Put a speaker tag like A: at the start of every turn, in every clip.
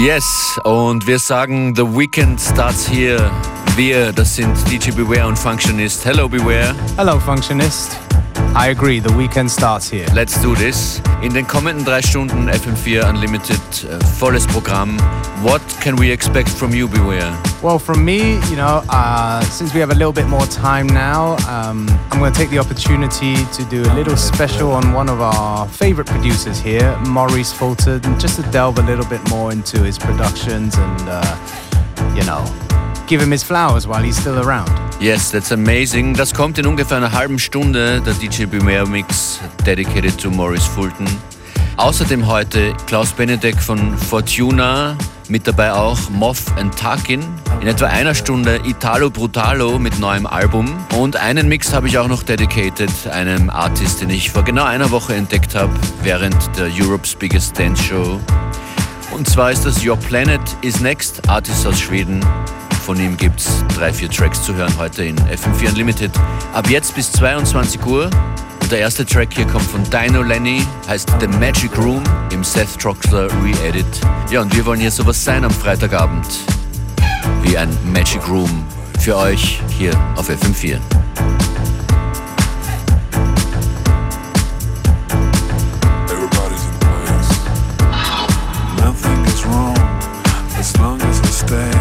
A: Yes, und wir sagen, The Weekend starts here. Wir, das sind DJ Beware und Functionist. Hello Beware.
B: Hello Functionist. I agree, the weekend starts here.
A: Let's do this. In den kommenden drei Stunden FM4 Unlimited, uh, volles Programm. What can we expect from you, Beware?
B: Well, from me, you know, uh, since we have a little bit more time now, um, I'm going to take the opportunity to do a little special on one of our favorite producers here, Maurice Fulton, just to delve a little bit more into his productions and, uh, you know, give him his flowers while he's still around.
A: Yes, that's amazing. Das kommt in ungefähr einer halben Stunde, der DJ Beware Mix dedicated to Maurice Fulton. Außerdem heute Klaus Benedek von Fortuna, mit dabei auch Moth and Tarkin. In etwa einer Stunde Italo Brutalo mit neuem Album. Und einen Mix habe ich auch noch dedicated einem Artist, den ich vor genau einer Woche entdeckt habe, während der Europe's Biggest Dance Show. Und zwar ist das Your Planet is Next, Artist aus Schweden. Von ihm gibt es drei, vier Tracks zu hören heute in FM4 Unlimited. Ab jetzt bis 22 Uhr. Und der erste Track hier kommt von Dino Lenny, heißt The Magic Room im Seth Troxler Re-Edit. Ja, und wir wollen hier sowas sein am Freitagabend. Wie ein Magic Room für euch hier auf FM4. Everybody's in place. Nothing is wrong As long as we stay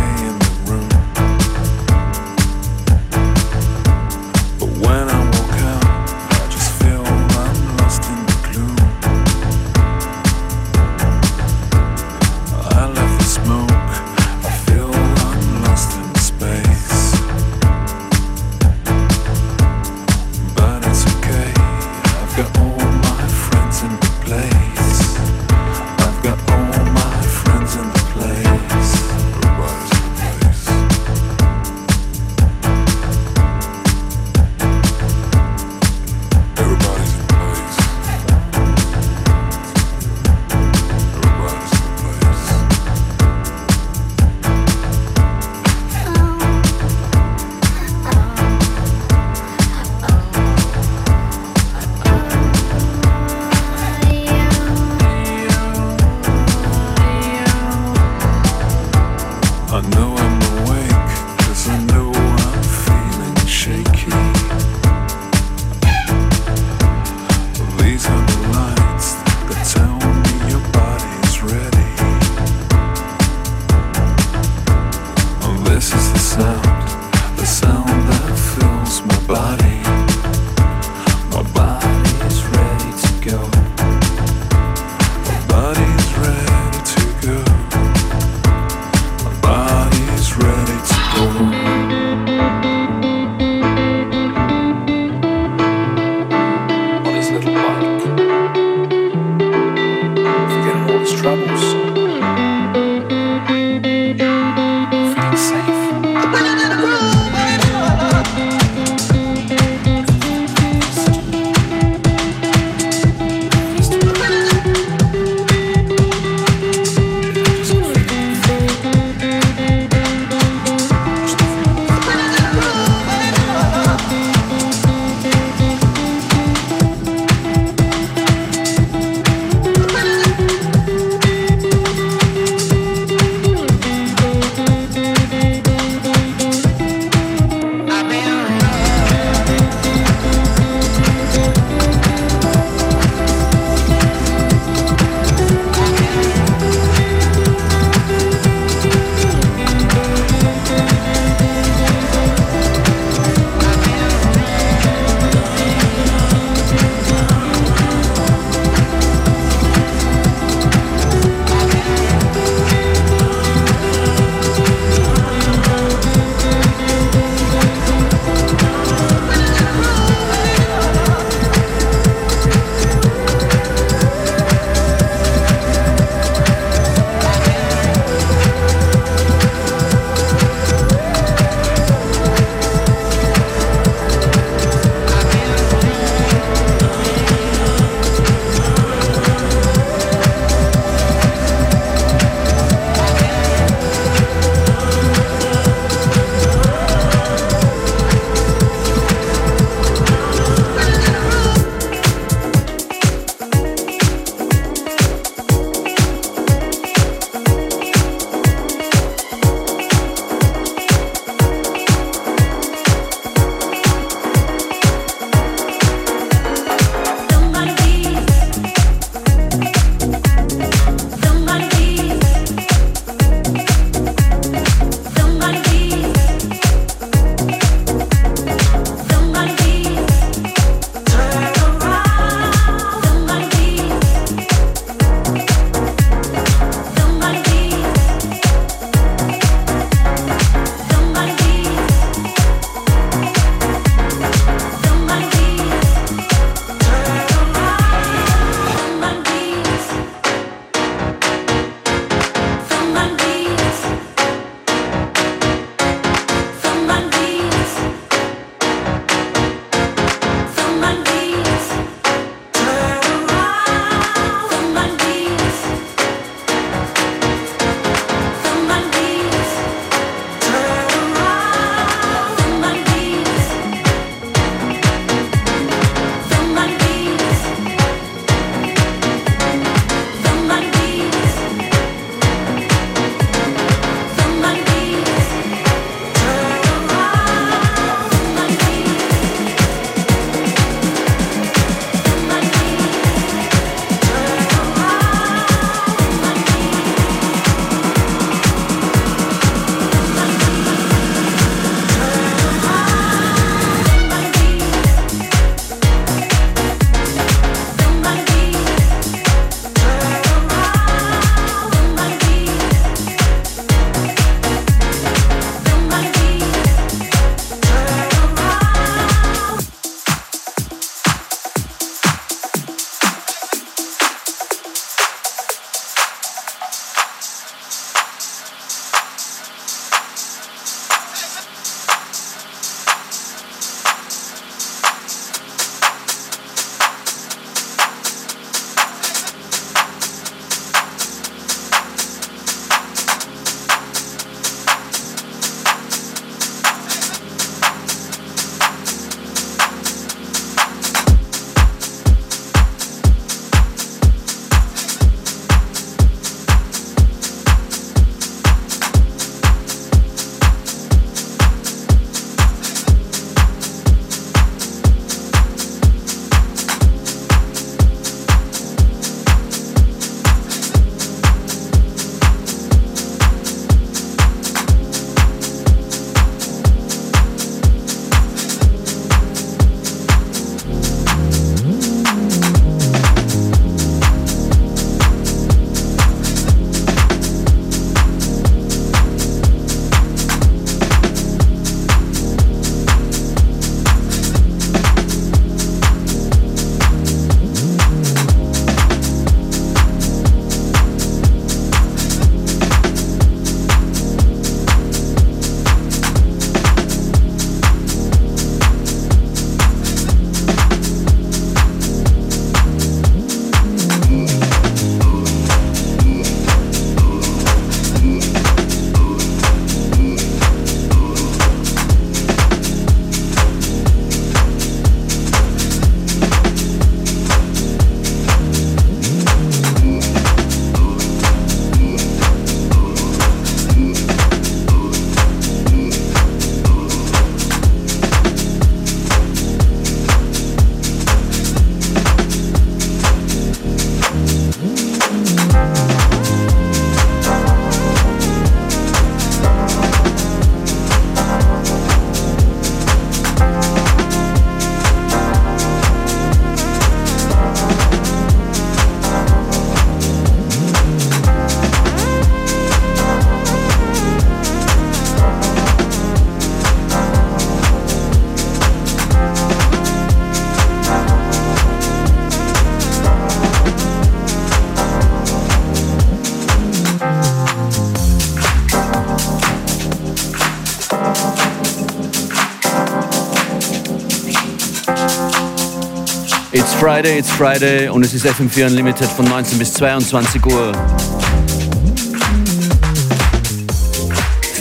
A: Friday, it's Friday und es ist FM4 Unlimited von 19 bis 22 Uhr.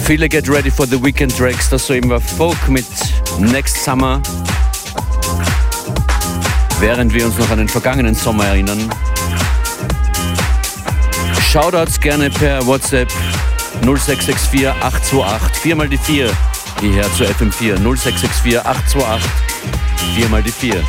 A: Viele get ready for the weekend tracks. Das soeben war Folk mit Next Summer. Während wir uns noch an den vergangenen Sommer erinnern. Shoutouts gerne per WhatsApp 0664 828 4 mal die 4 hierher zu FM4 0664 828 4 mal die 4.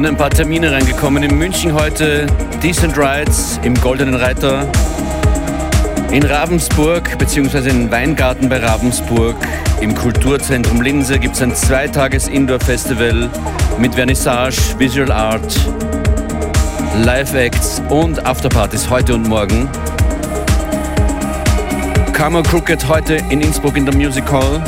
A: sind ein paar Termine reingekommen. In München heute Decent Rides im Goldenen Reiter.
C: In Ravensburg bzw. in Weingarten bei Ravensburg im Kulturzentrum Linse gibt es ein zweitages Indoor-Festival mit Vernissage, Visual Art, Live-Acts und Afterpartys heute und morgen. Karma Crooked heute in Innsbruck in der Music Hall.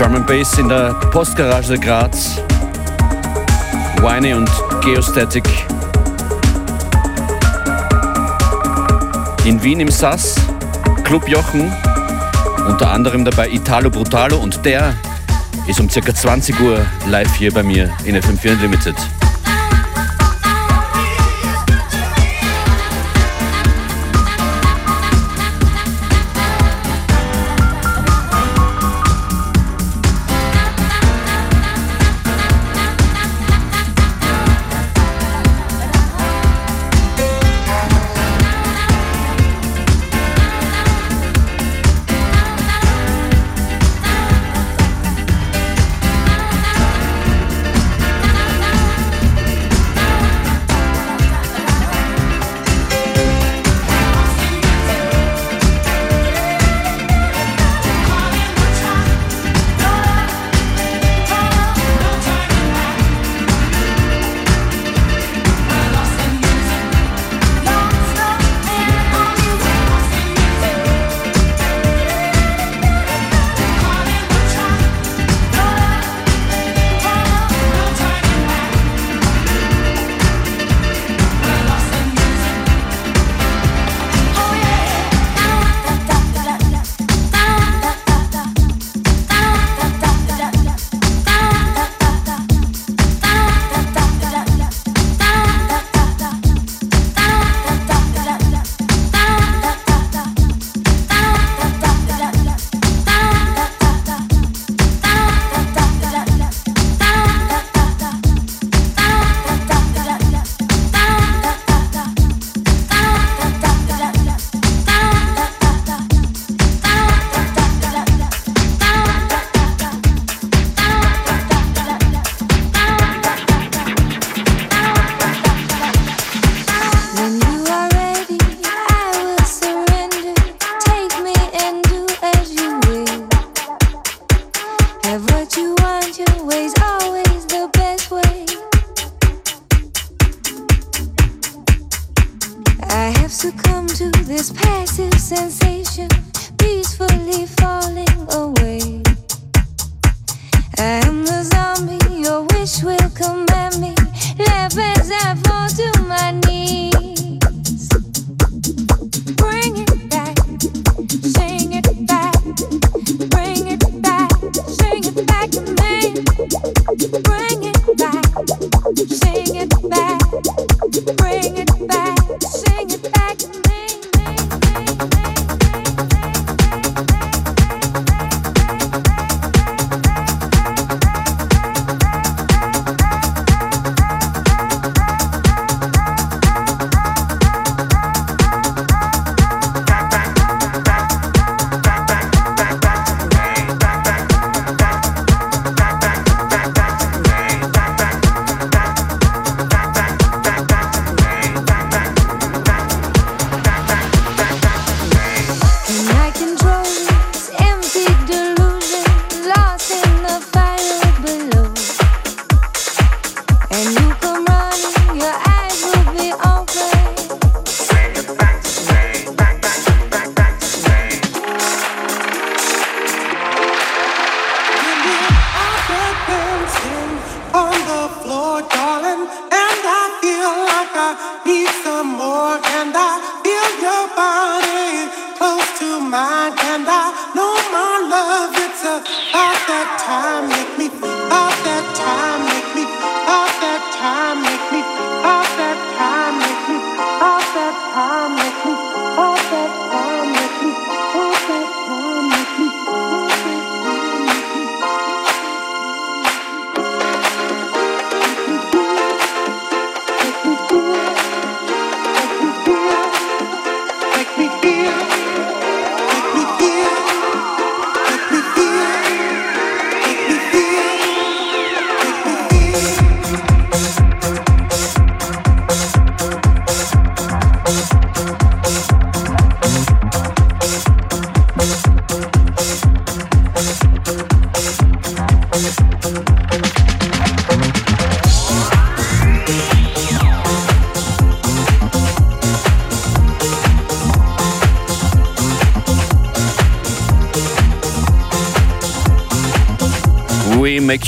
C: Drum and Bass in der Postgarage Graz. Winey und Geostatic in Wien im Sass, Club Jochen, unter anderem dabei Italo Brutalo und der ist um ca. 20 Uhr live hier bei mir in FM4 Unlimited.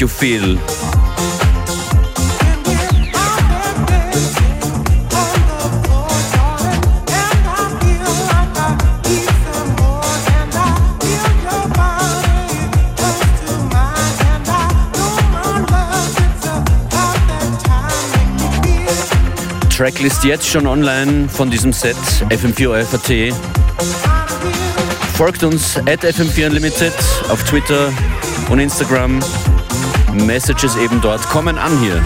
A: You feel. Tracklist jetzt schon online von diesem Set FM4 FAT. Folgt uns at FM4 Unlimited auf Twitter und Instagram. Messages eben dort kommen an hier.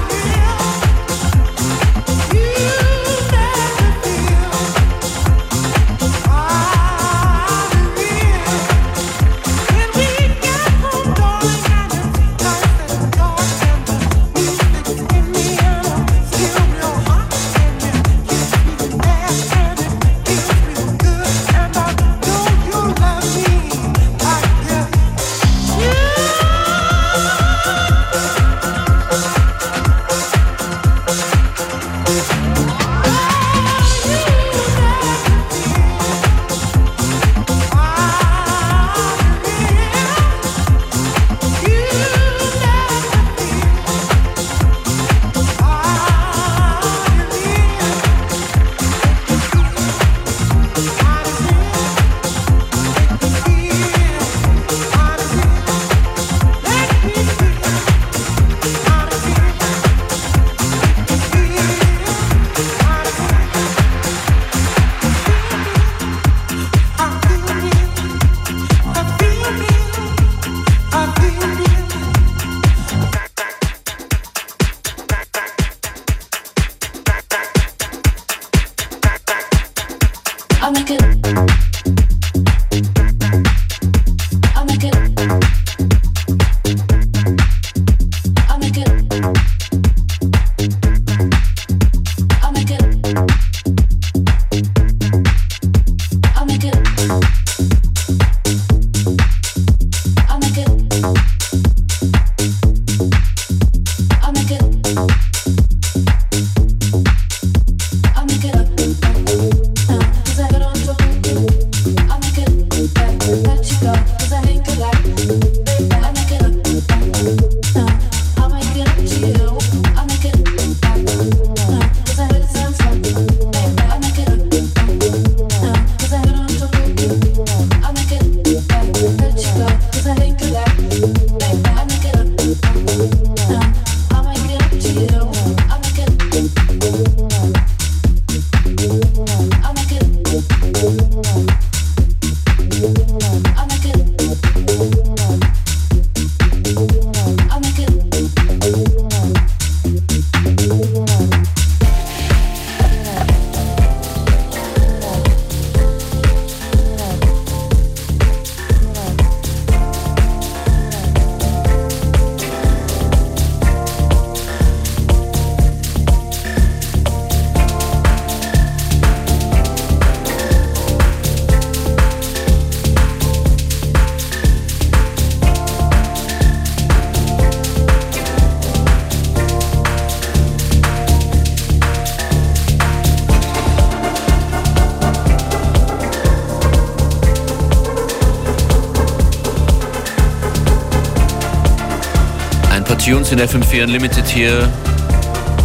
A: In FM4 Unlimited hier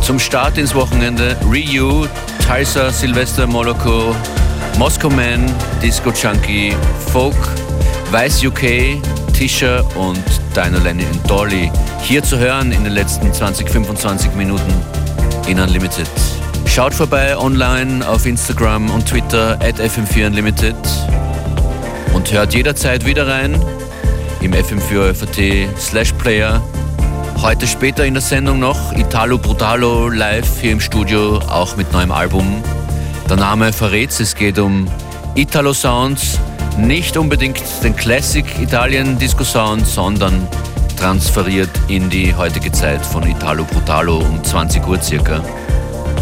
A: zum Start ins Wochenende. Ryu, Tysa, Sylvester Moloko, Moscow Man, Disco Chunky, Folk, Weiß UK, Tisha und Dino Lenny und Dolly. Hier zu hören in den letzten 20, 25 Minuten in Unlimited. Schaut vorbei online auf Instagram und Twitter at FM4 Unlimited und hört jederzeit wieder rein im FM4 FAT slash Player Heute später in der Sendung noch Italo Brutalo live hier im Studio, auch mit neuem Album. Der Name verrät es geht um Italo Sounds, nicht unbedingt den Classic Italien Disco Sound, sondern transferiert in die heutige Zeit von Italo Brutalo um 20 Uhr circa.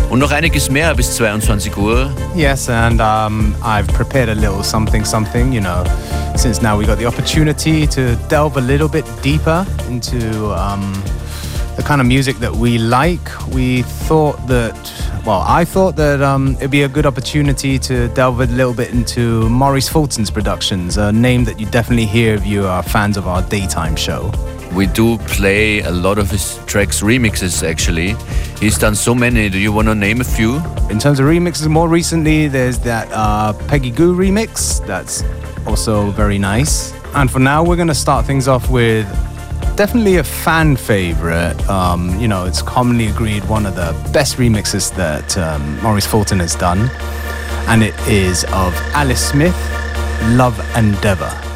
A: Und noch einiges mehr bis 22 Uhr.
B: Yes, and um, I've prepared a little something, something, you know. since now we got the opportunity to delve a little bit deeper into um, the kind of music that we like, we thought that, well, I thought that um, it'd be a good opportunity to delve a little bit into Maurice Fulton's productions, a name that you definitely hear if you are fans of our daytime show.
A: We do play a lot of his tracks remixes actually. He's done so many. Do you want to name a few?
B: In terms of remixes, more recently, there's that uh, Peggy Goo remix. That's also very nice. And for now, we're going to start things off with definitely a fan favorite. Um, you know, it's commonly agreed one of the best remixes that um, Maurice Fulton has done. And it is of Alice Smith, Love Endeavor.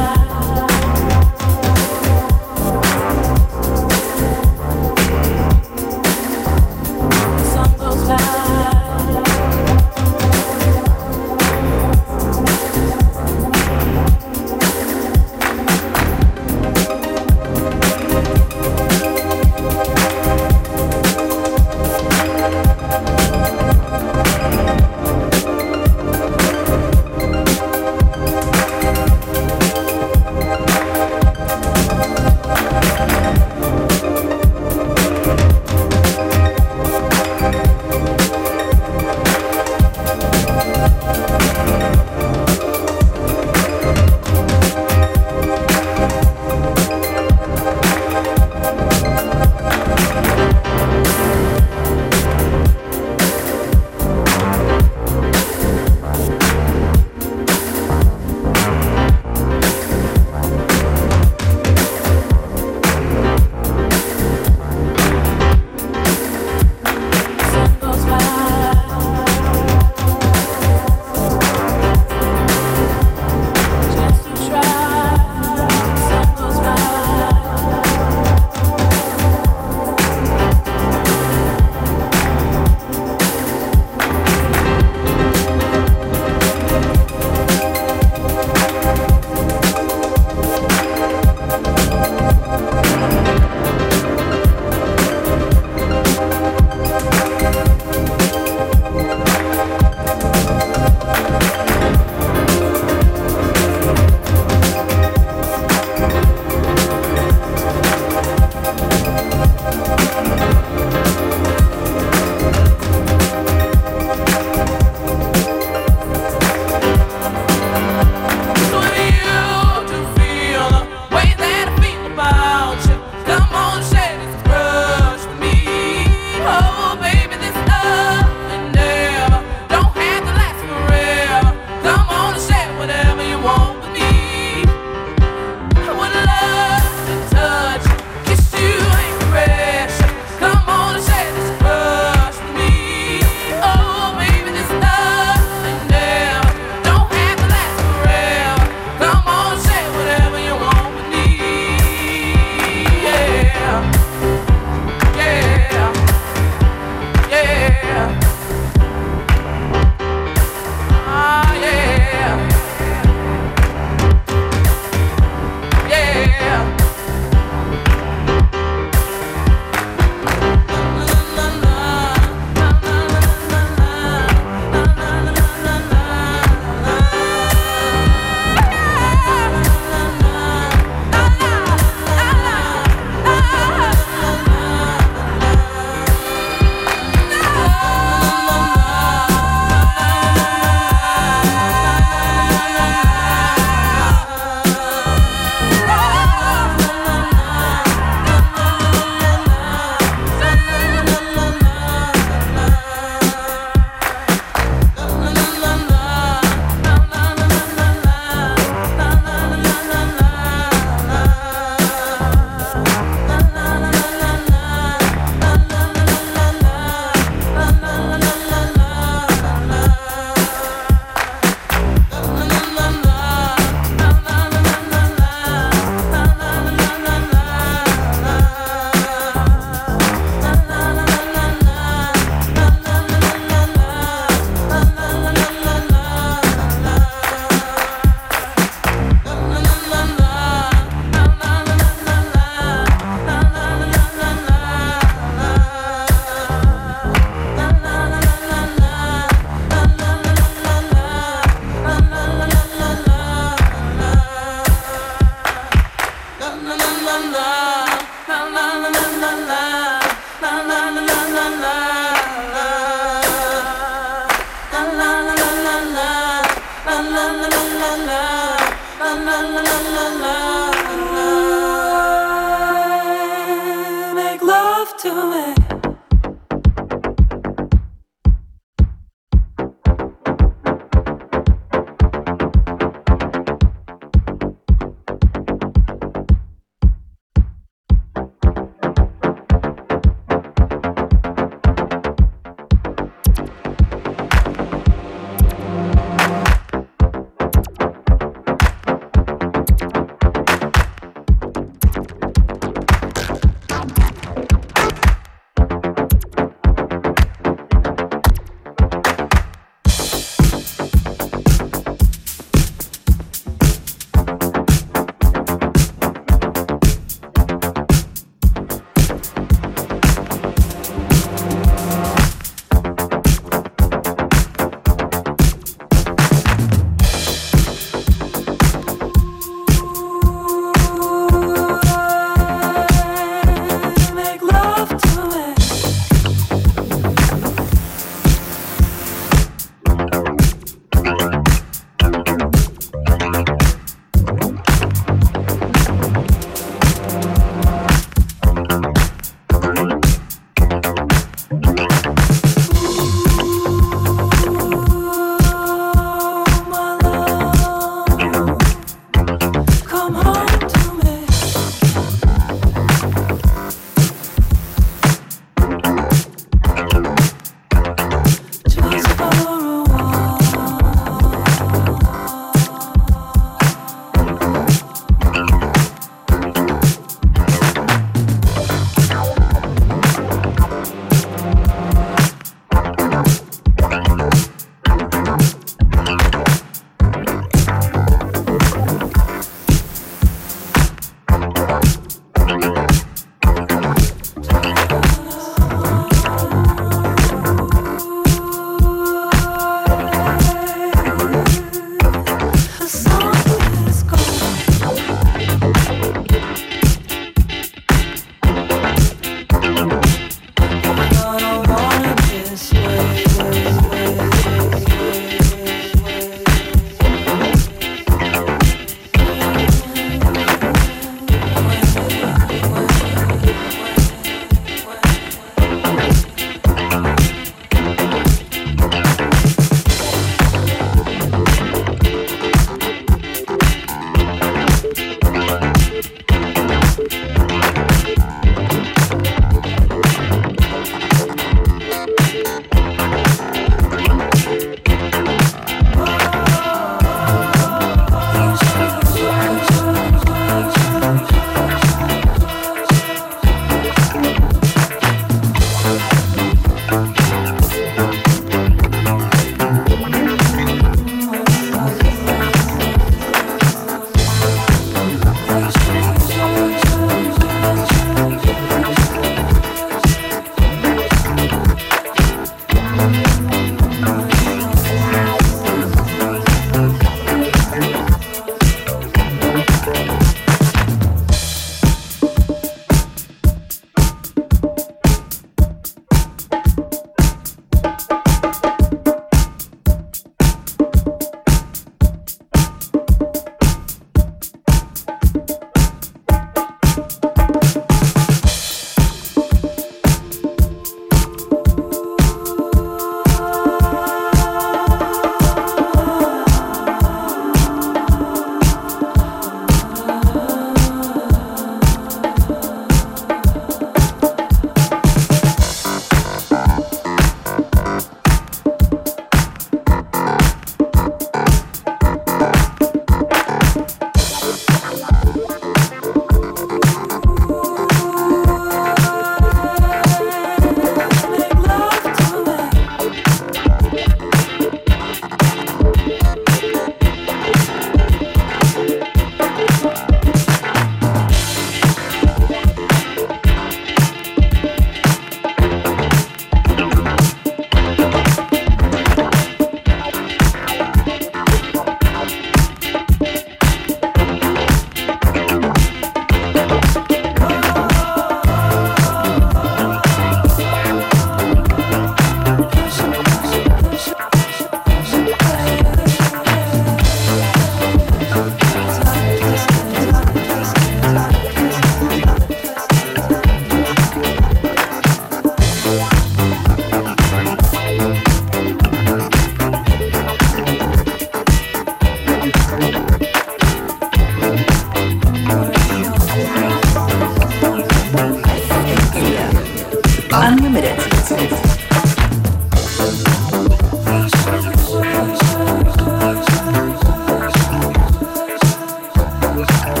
B: oh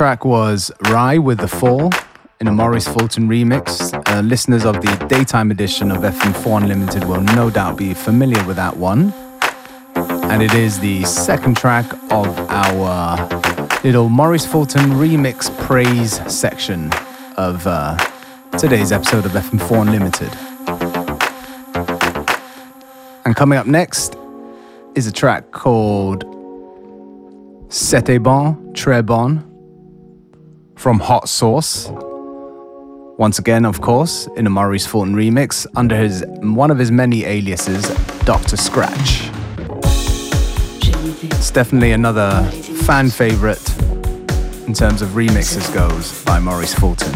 B: track was Rye with The Fall in a Maurice Fulton remix. Uh, listeners of the daytime edition of FM4 Unlimited will no doubt be familiar with that one. And it is the second track of our little Maurice Fulton remix praise section of uh, today's episode of FM4 Unlimited. And coming up next is a track called C'était bon, très bon from Hot Sauce. Once again, of course, in a Maurice Fulton remix under his one of his many aliases, Dr. Scratch. It's definitely another fan favorite in terms of remixes goes by Maurice Fulton.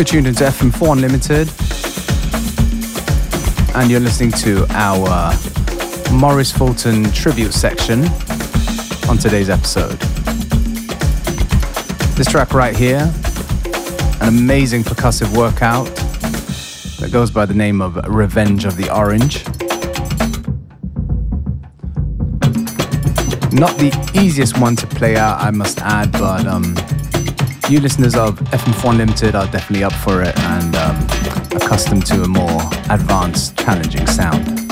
B: You're tuned into FM4 Unlimited, and you're listening to our Maurice Fulton tribute section on today's episode. This track right here, an amazing percussive workout that goes by the name of Revenge of the Orange. Not the easiest one to play out, I must add, but um, you listeners of FM4 Limited are definitely up for it and um, accustomed to a more advanced, challenging sound.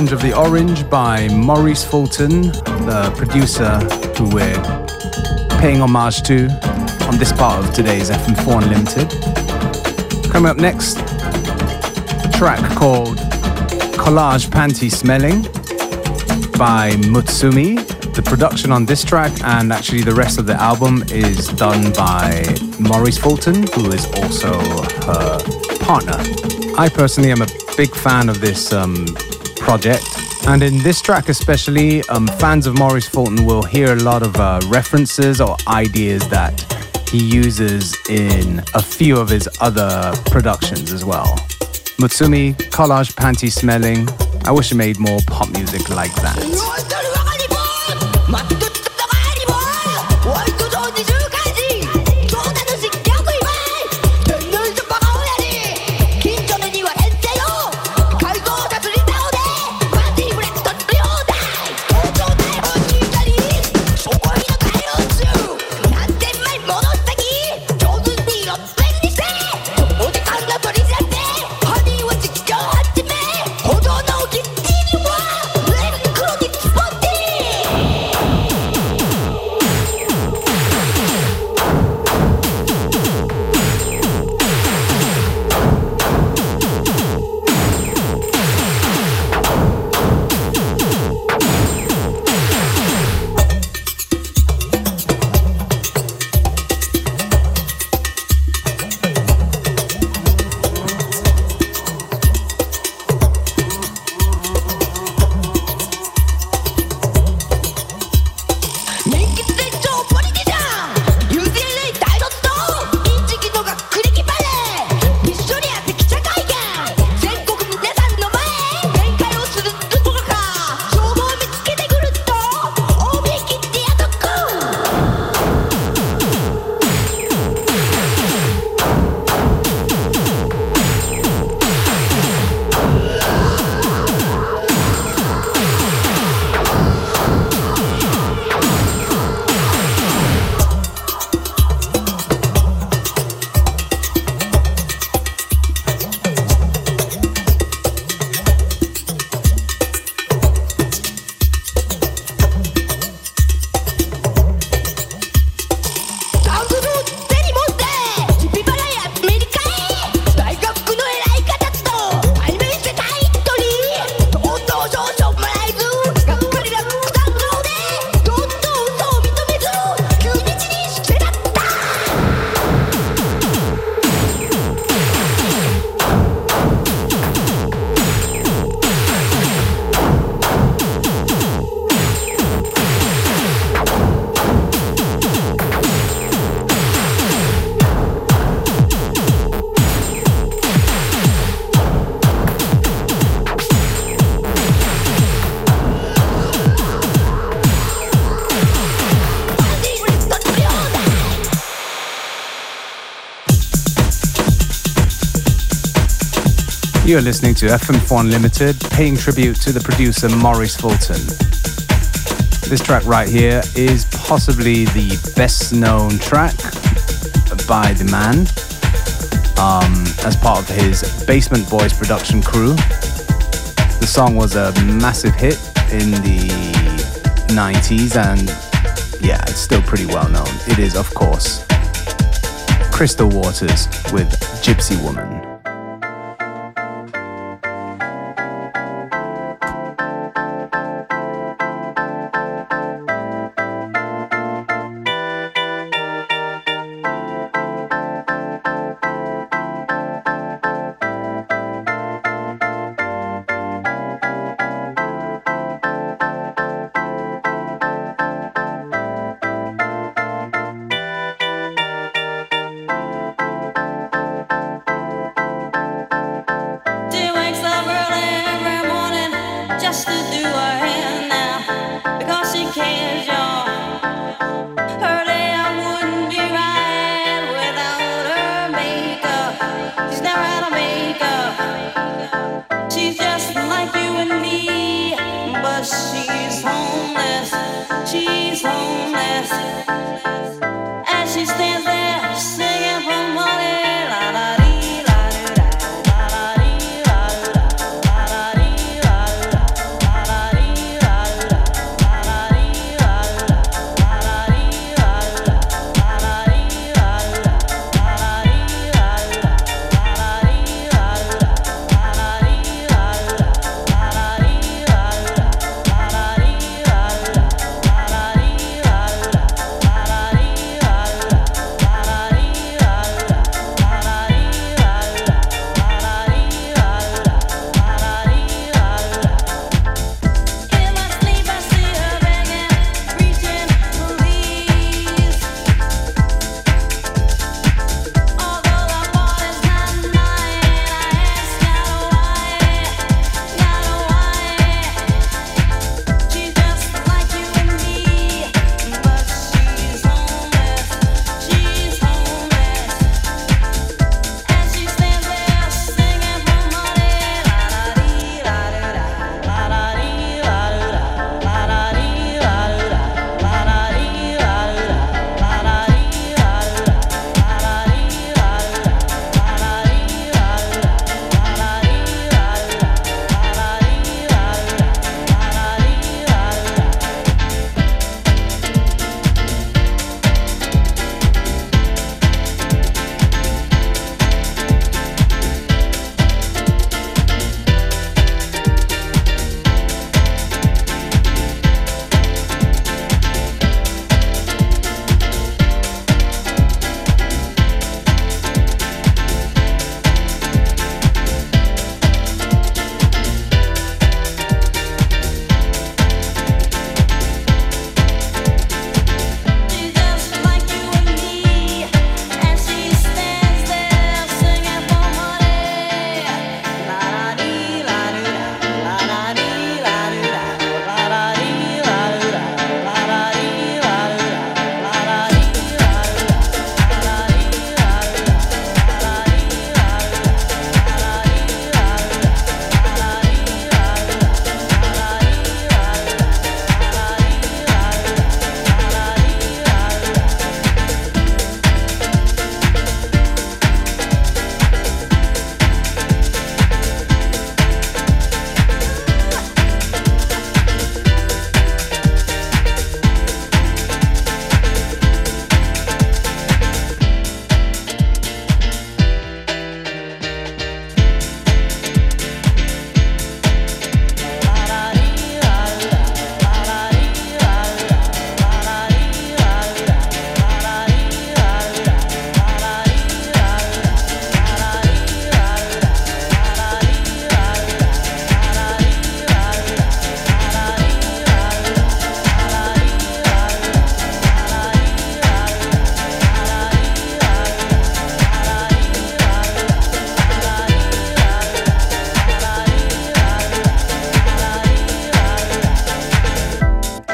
B: Revenge of the Orange by Maurice Fulton, the producer who we're paying homage to on this part of today's FM4 Unlimited. Coming up next, a track called Collage Panty Smelling by Mutsumi. The production on this track and actually the rest of the album is done by Maurice Fulton, who is also her partner. I personally am a big fan of this um, project. And in this track, especially, um, fans of Maurice Fulton will hear a lot of uh, references or ideas that he uses in a few of his other productions as well. Mutsumi, collage panty smelling. I wish he made more pop music like that.
D: You're listening to FM4 Unlimited, paying tribute to the producer Maurice Fulton. This track right here is possibly the best known track by the man um, as part of his Basement Boys production crew. The song was a massive hit in the 90s and yeah, it's still pretty well known. It is, of course, Crystal Waters with Gypsy Woman.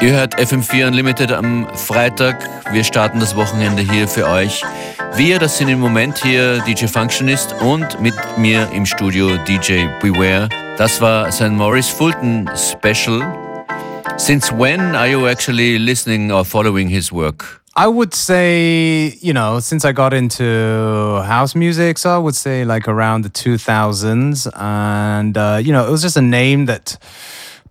A: Ihr hört FM4 Unlimited am Freitag. Wir starten das Wochenende hier für euch. Wir, das sind im Moment hier DJ Functionist und mit mir im Studio DJ Beware. Das war sein Maurice Fulton Special. Since when are you actually listening or following his work?
B: I would say, you know, since I got into house music, so I would say like around the 2000s. And, uh, you know, it was just a name that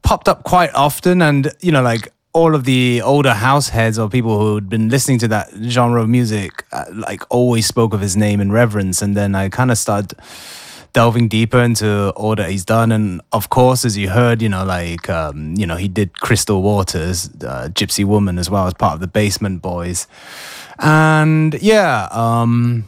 B: popped up quite often. And, you know, like all of the older house heads or people who had been listening to that genre of music, uh, like always spoke of his name in reverence. And then I kind of started delving deeper into all that he's done. And of course, as you heard, you know, like, um, you know, he did Crystal Waters, uh, Gypsy Woman as well as part of the Basement Boys. And yeah, um,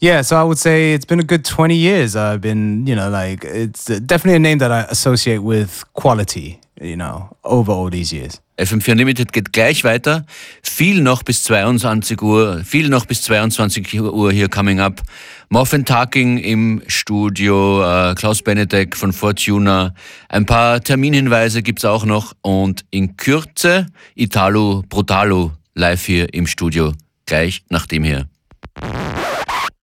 B: yeah, so I would say it's been a good 20 years. I've been, you know, like, it's definitely a name that I associate with quality, you know, over all these years.
A: FM4 Unlimited geht gleich weiter. Viel noch bis 22 Uhr, viel noch bis 22 Uhr hier coming up. Muffin Talking im Studio, äh, Klaus Benedek von Fortuna. Ein paar Terminhinweise gibt's auch noch und in Kürze Italo Brutalo live hier im Studio, gleich nach dem hier.